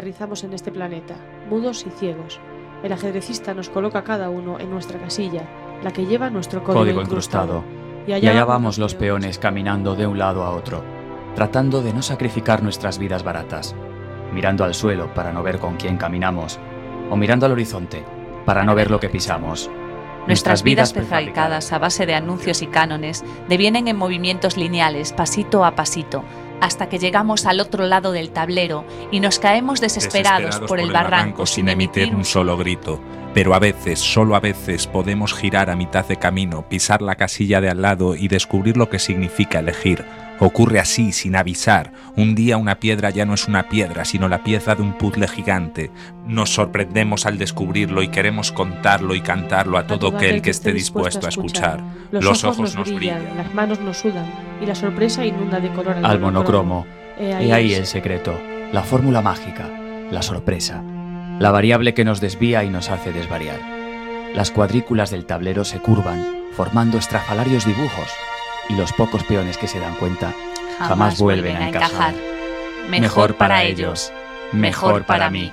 aterrizamos en este planeta, mudos y ciegos. El ajedrecista nos coloca cada uno en nuestra casilla, la que lleva nuestro código, Código incrustado. Y allá vamos los peones caminando de un lado a otro, tratando de no sacrificar nuestras vidas baratas, mirando al suelo para no ver con quién caminamos, o mirando al horizonte para no ver lo que pisamos. Nuestras vidas prefabricadas a base de anuncios y cánones devienen en movimientos lineales, pasito a pasito, hasta que llegamos al otro lado del tablero y nos caemos desesperados, por, el barranco sin emitir un solo grito. Pero a veces, solo a veces, podemos girar a mitad de camino, pisar la casilla de al lado y descubrir lo que significa elegir. Ocurre así, sin avisar. Un día una piedra ya no es una piedra, sino la pieza de un puzzle gigante. Nos sorprendemos al descubrirlo y queremos contarlo y cantarlo a todo aquel que esté dispuesto a escuchar. Los, ojos, nos brillan, las manos nos sudan y la sorpresa inunda de color al, monocromo. Y ahí el secreto, la fórmula mágica, la sorpresa, la variable que nos desvía y nos hace desvariar. Las cuadrículas del tablero se curvan, formando estrafalarios dibujos, y los pocos peones que se dan cuenta jamás, vuelven a encajar. Mejor para ellos, mejor para mí.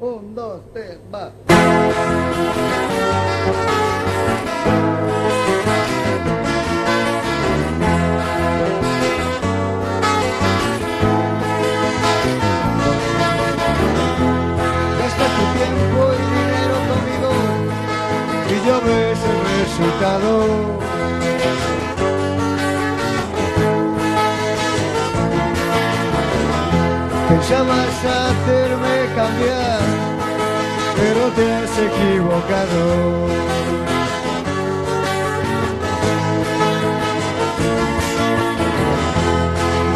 Un, dos, tres, va. Gasta tu tiempo y dinero conmigo y ya ves el resultado. Pensabas hacerme cambiar, te has equivocado.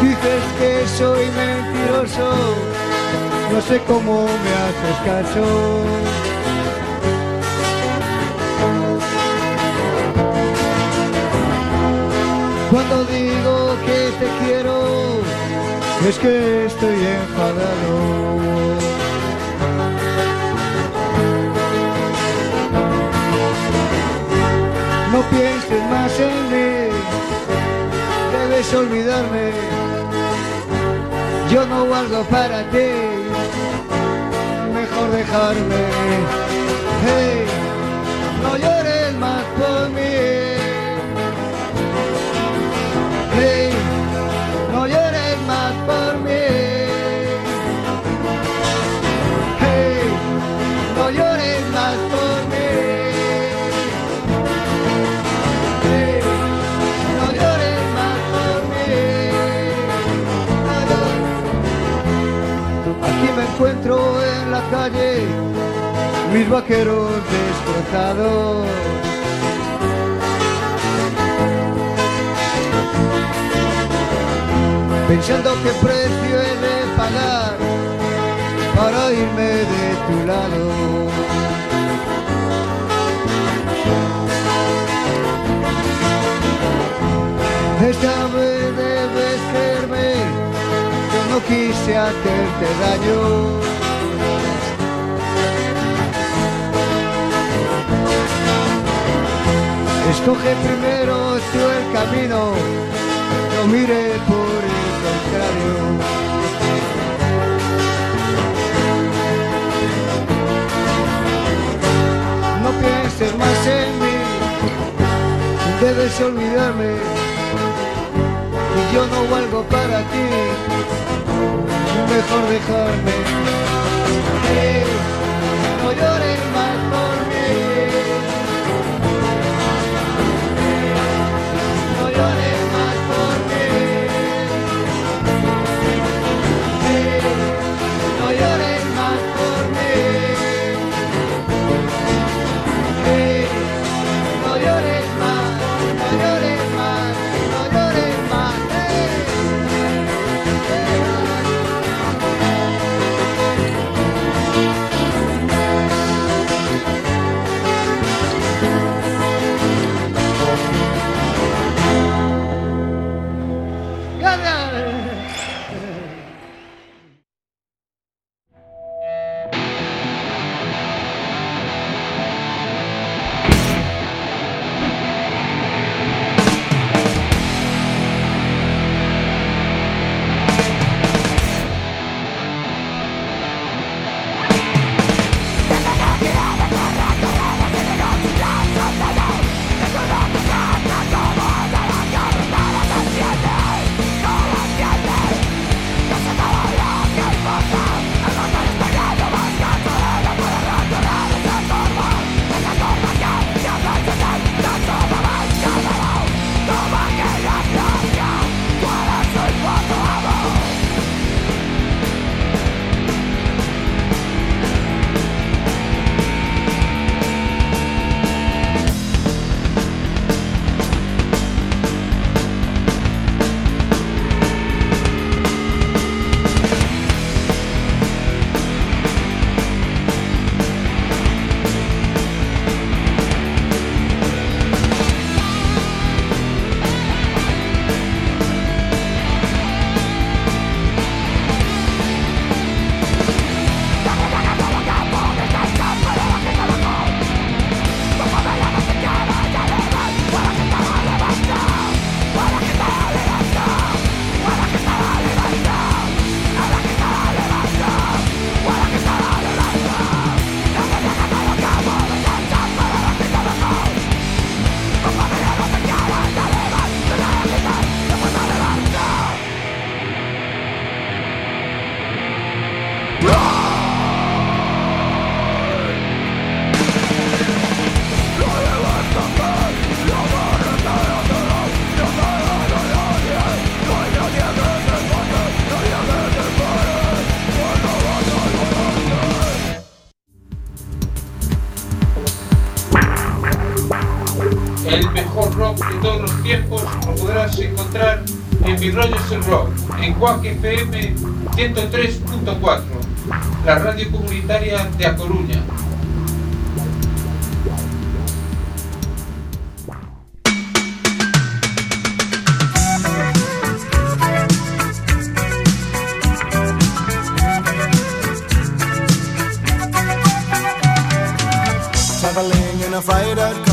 Dices que soy mentiroso, no sé cómo me haces caso. Cuando digo que te quiero, es que estoy enfadado. Pienses más en mí, debes olvidarme. Yo no valgo para ti, mejor dejarme. Hey, no llores más por mí. Calle, mis vaqueros destrozados. pensando qué precio he de pagar para irme de tu lado. Esta vez debes creerme, yo no quise hacerte daño. Escoge primero tú el camino, no mire por el contrario. No pienses más en mí, debes olvidarme, y yo no valgo para ti, mejor dejarme. No llores más por mí. encontrar en mi radio el rock, en Cuac FM 103.4, la radio comunitaria de A Coruña. Traveling in a freighter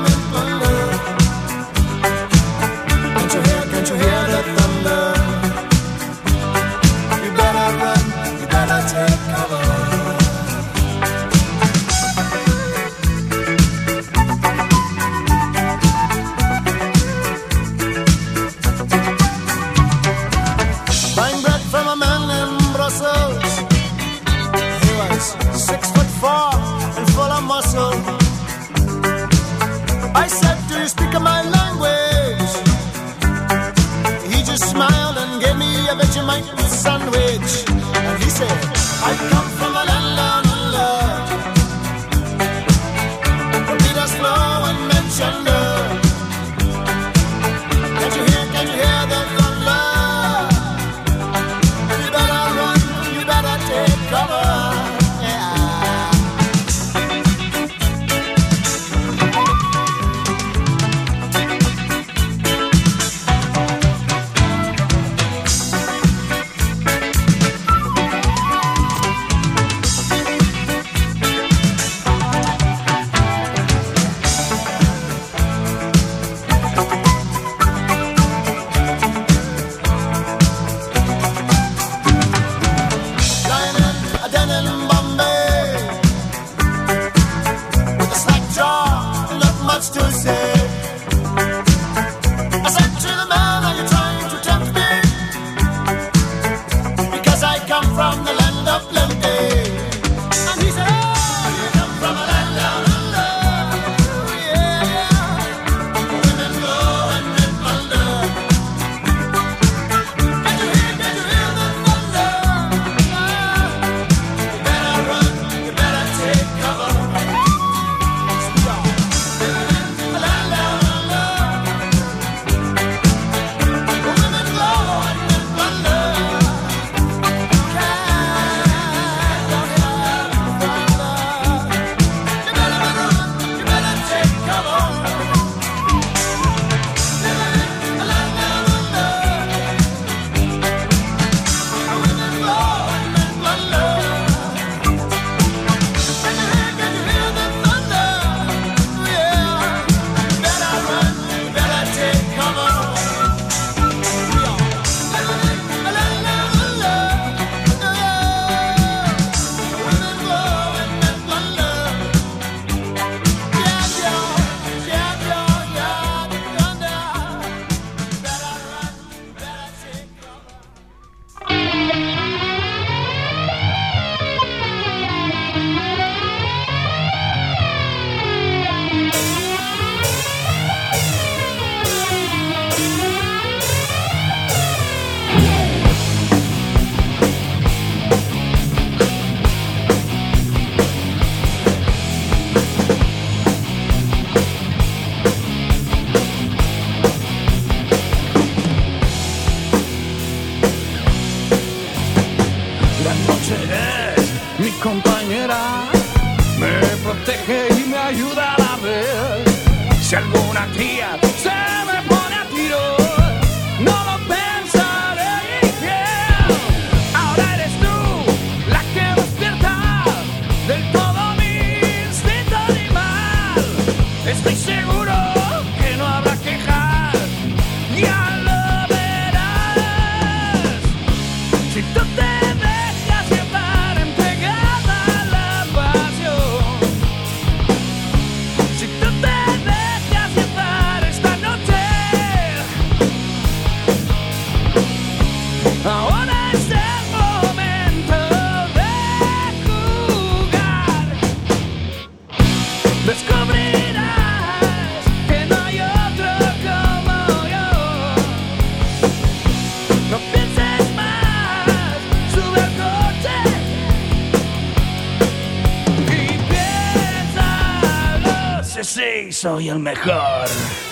soy el mejor.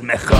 El mejor.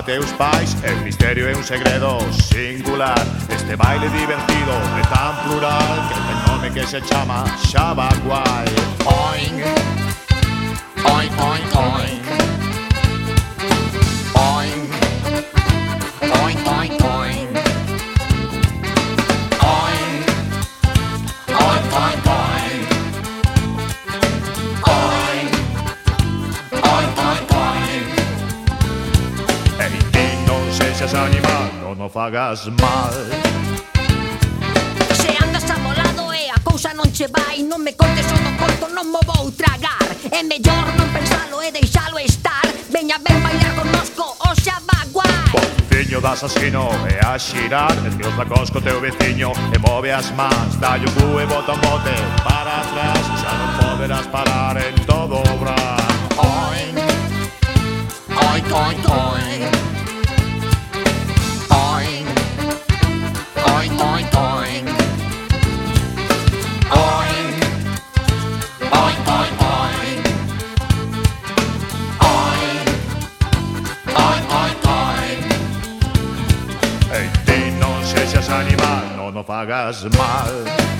a teus pais El misterio é un segredo singular. Este baile divertido é tan plural Que ten nome que se chama Xabaguai Oink Oink, oink, oink. eres animal, no o fagas mal. Se andas amolado e eh, a cousa non che vai. Non me contes o do corto, non mo vou tragar. É mellor non pensalo e deixalo estar. Veña ben bailar connosco, o xa va guai. Das asino e a xirar Desvíos da cosco teu veciño e move as mans. Dallo cu e bota un bote para atrás. Xa non poderás parar en todo o oi, oi. Oi, oi, oi. Animal, no nos hagas mal.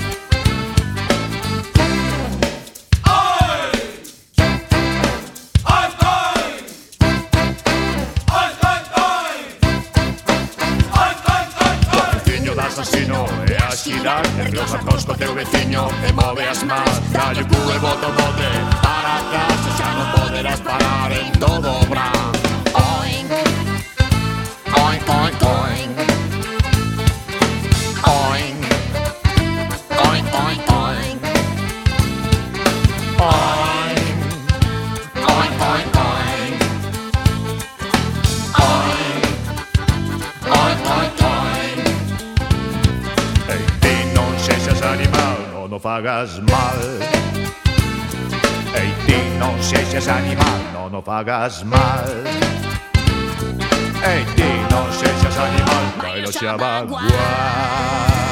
veciño e move as mans Dalle o cu e bota o bote fagas mal. Ei ti non sexes animal, non o fagas mal. Ei ti non sexes animal, bailo xa bagual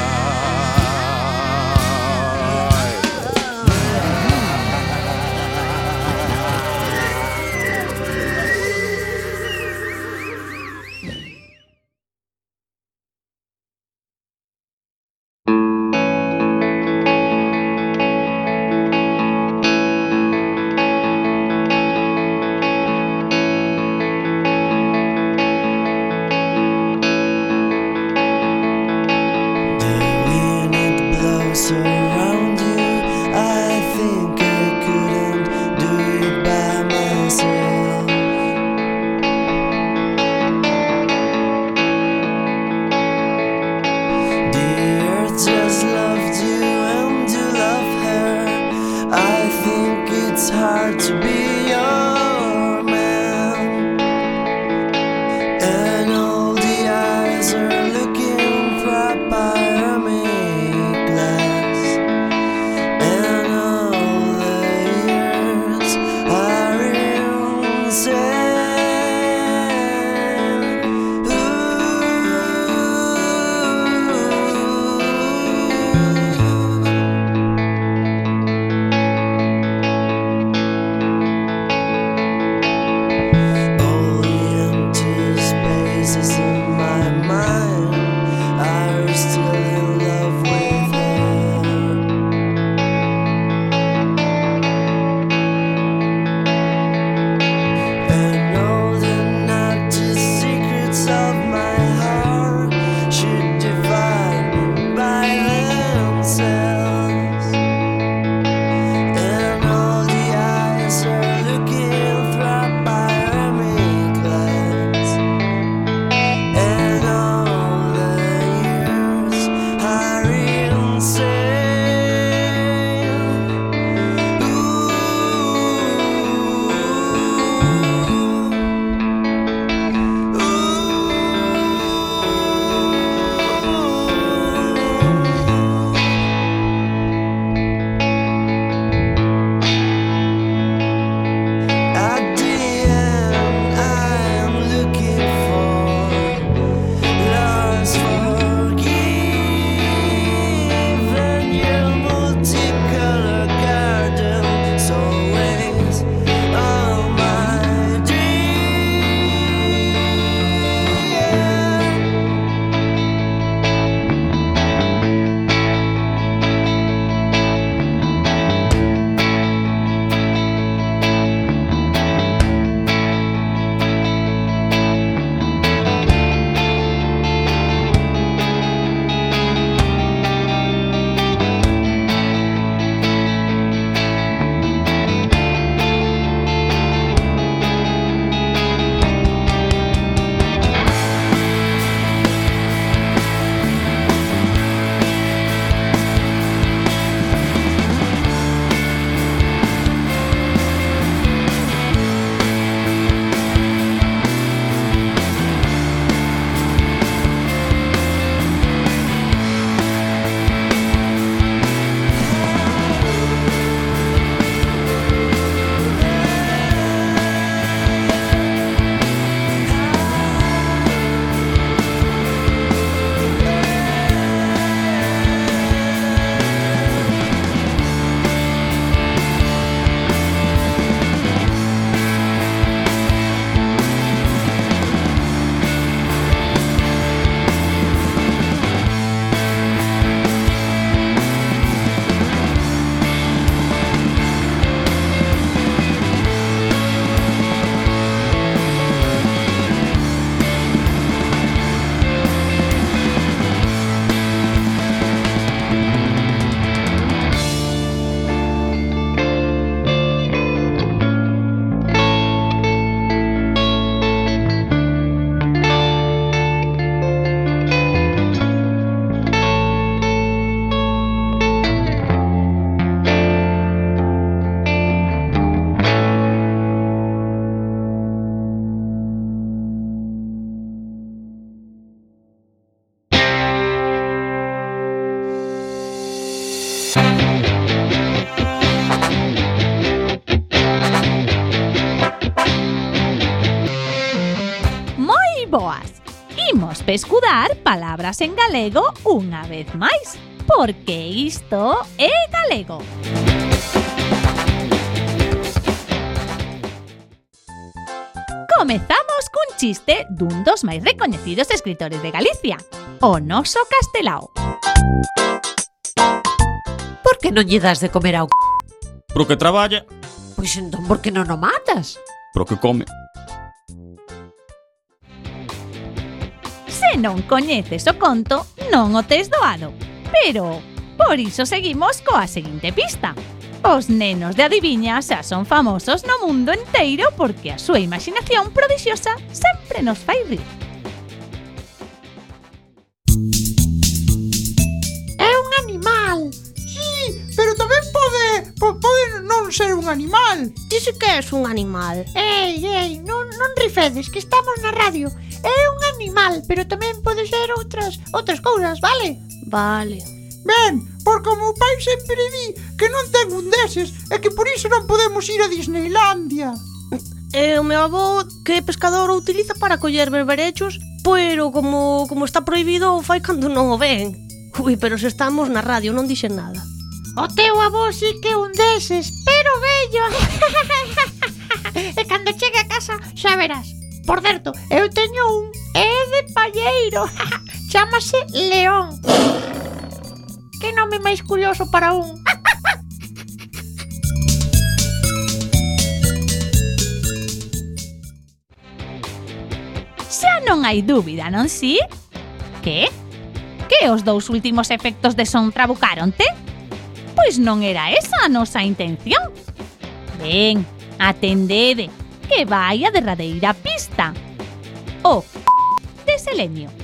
pescudar palabras en galego unha vez máis, porque isto é galego. Comezamos cun chiste dun dos máis recoñecidos escritores de Galicia, o noso castelao. Por que non lle das de comer ao c***? Pro que traballa, Pois entón por que non o matas? pro que come, se non coñeces o conto, non o tes doado. Pero, por iso seguimos coa seguinte pista. Os nenos de adiviña xa son famosos no mundo enteiro porque a súa imaginación prodixiosa sempre nos fai rir. É un animal, que podes non ser un animal. Dice que és un animal. Ei, ei, non, non rifedes, que estamos na radio. É un animal, pero tamén pode ser outras outras cousas, vale? Vale. Ben, porque o meu pai sempre di que non ten un deses e que por iso non podemos ir a Disneylandia. E o meu avó que pescador o utiliza para coller berberechos, pero como, como está prohibido o fai cando non o ven. Ui, pero se estamos na radio, non dixen nada. O teu avó sí que un deses, pero bello. e cando chegue a casa xa verás. Por certo, eu teño un e de palleiro. Chámase León. Que nome máis curioso para un. xa non hai dúbida, non si? Que? Que os dous últimos efectos de son trabucaronte? pois non era esa a nosa intención. Ben, atendede, que vai a derradeira pista. O oh, de selenio.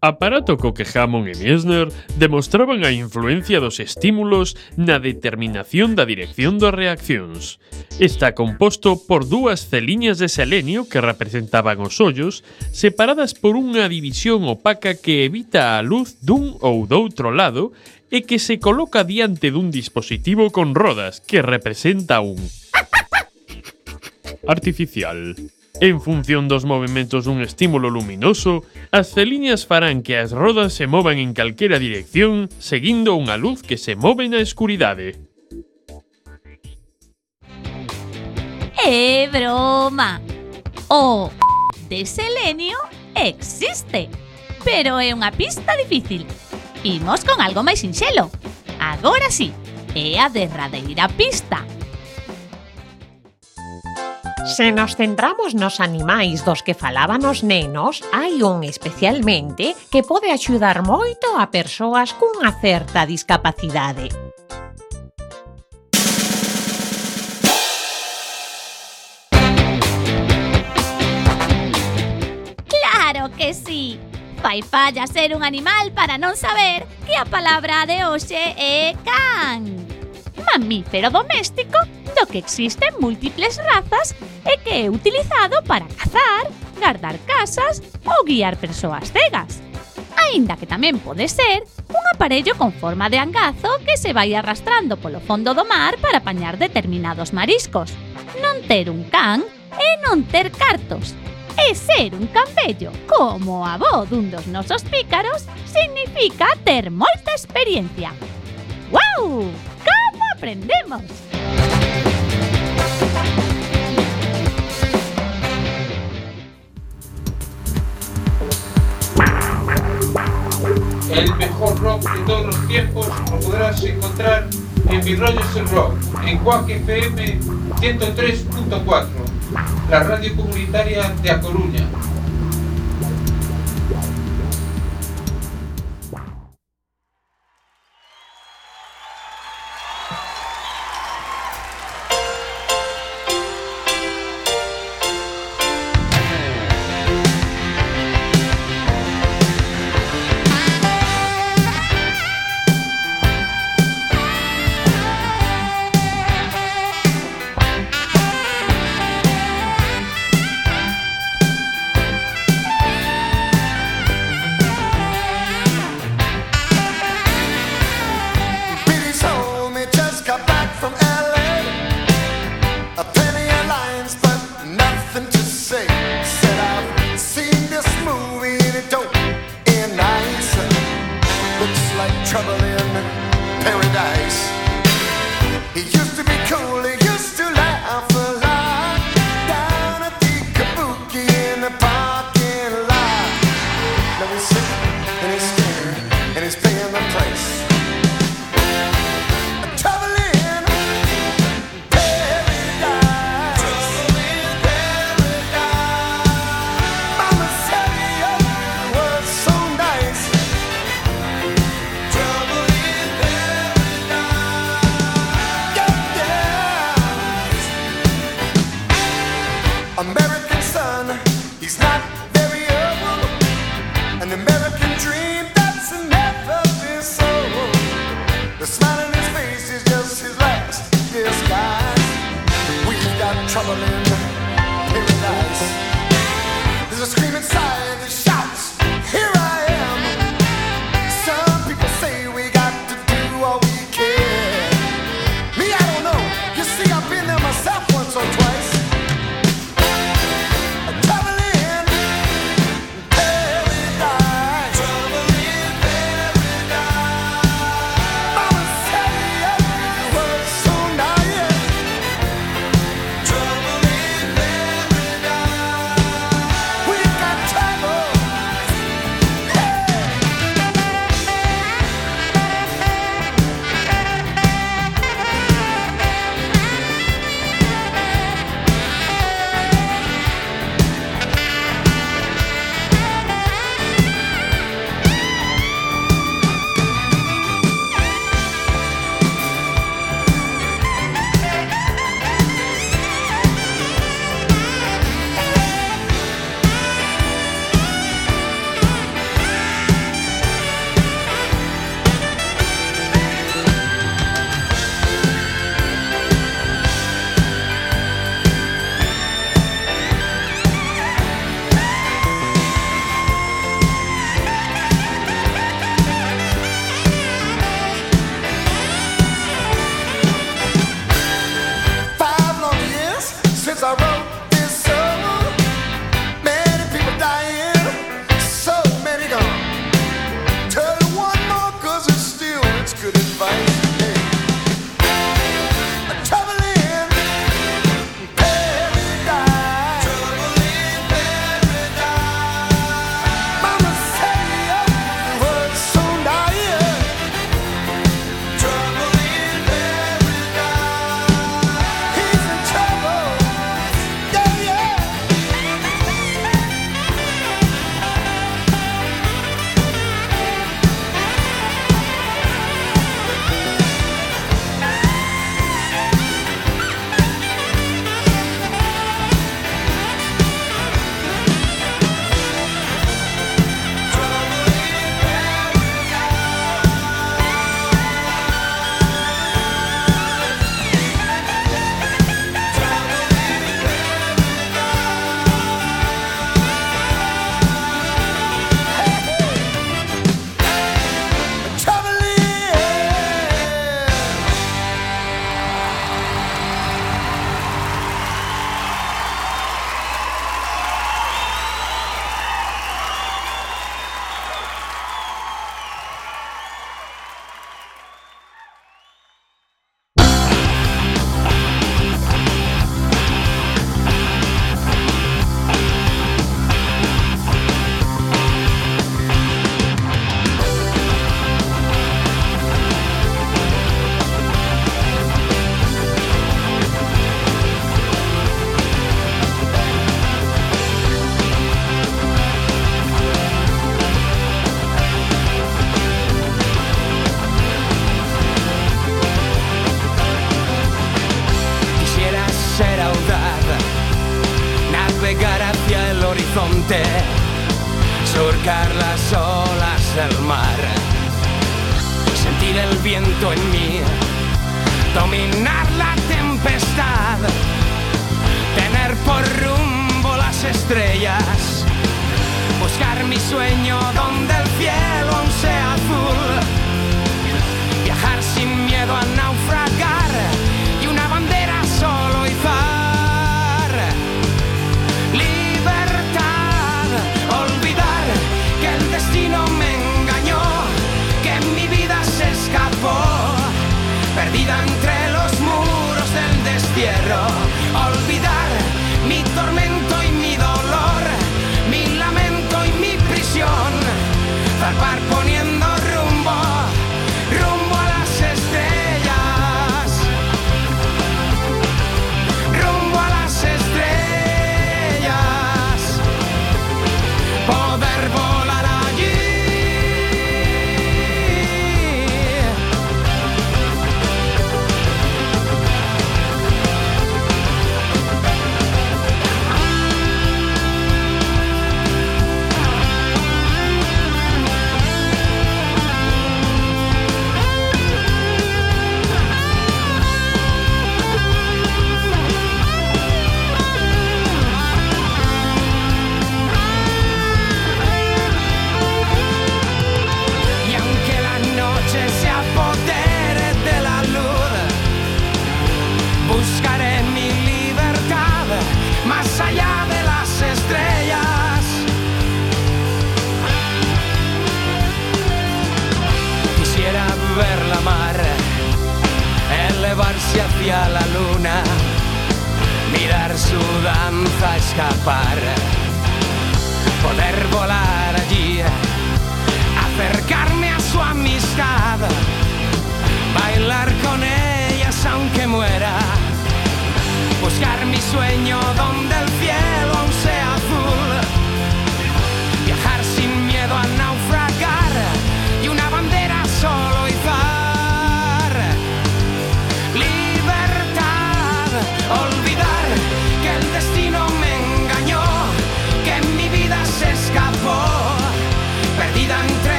aparato co que Hammond e Miesner demostraban a influencia dos estímulos na determinación da dirección das reaccións. Está composto por dúas celiñas de selenio que representaban os ollos, separadas por unha división opaca que evita a luz dun ou doutro lado e que se coloca diante dun dispositivo con rodas que representa un artificial. En función dos movimentos dun estímulo luminoso, as celiñas farán que as rodas se movan en calquera dirección seguindo unha luz que se move na escuridade. É broma! O de selenio existe, pero é unha pista difícil. Imos con algo máis sinxelo. Agora sí, é a derradeira pista. Se nos centramos nos animais dos que falaban os nenos, hai un especialmente que pode axudar moito a persoas cunha certa discapacidade. Claro que sí! Fai falla ser un animal para non saber que a palabra de hoxe é can. Mamífero doméstico do que existen múltiples razas e que é utilizado para cazar, guardar casas ou guiar persoas cegas. Aínda que tamén pode ser un aparello con forma de angazo que se vai arrastrando polo fondo do mar para apañar determinados mariscos. Non ter un can e non ter cartos, e ser un cambello como a avó dun dos nosos pícaros significa ter moita experiencia. Wow! Como aprendemos? El mejor rock de todos los tiempos lo podrás encontrar en Mi Rollo es el Rock, en Quack FM 103.4, la radio comunitaria de A Coruña.